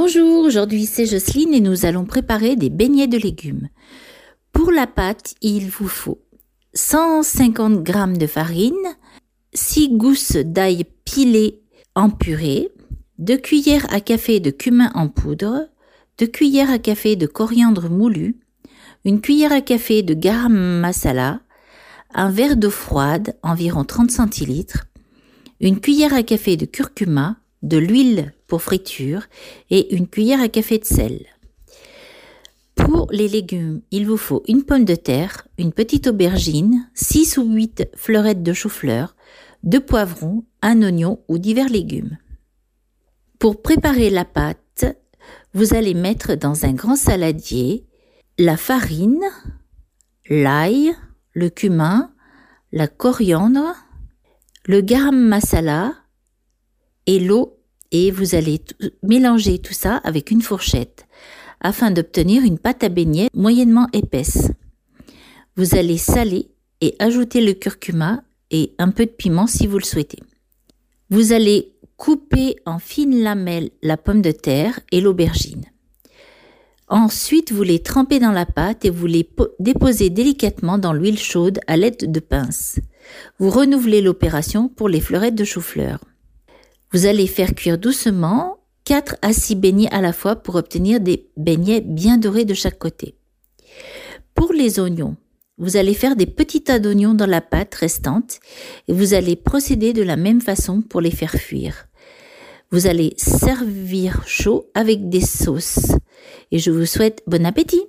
Bonjour, aujourd'hui c'est Jocelyne et nous allons préparer des beignets de légumes. Pour la pâte, il vous faut 150 g de farine, 6 gousses d'ail pilées en purée, 2 cuillères à café de cumin en poudre, 2 cuillères à café de coriandre moulu, une cuillère à café de garam masala, un verre d'eau froide, environ 30 centilitres, une cuillère à café de curcuma, de l'huile pour friture et une cuillère à café de sel. Pour les légumes, il vous faut une pomme de terre, une petite aubergine, 6 ou 8 fleurettes de chou-fleur, deux poivrons, un oignon ou divers légumes. Pour préparer la pâte, vous allez mettre dans un grand saladier la farine, l'ail, le cumin, la coriandre, le garam masala et l'eau et vous allez mélanger tout ça avec une fourchette afin d'obtenir une pâte à beignets moyennement épaisse. Vous allez saler et ajouter le curcuma et un peu de piment si vous le souhaitez. Vous allez couper en fines lamelles la pomme de terre et l'aubergine. Ensuite, vous les trempez dans la pâte et vous les déposez délicatement dans l'huile chaude à l'aide de pinces. Vous renouvelez l'opération pour les fleurettes de chou-fleur. Vous allez faire cuire doucement 4 à 6 beignets à la fois pour obtenir des beignets bien dorés de chaque côté. Pour les oignons, vous allez faire des petits tas d'oignons dans la pâte restante et vous allez procéder de la même façon pour les faire fuir. Vous allez servir chaud avec des sauces et je vous souhaite bon appétit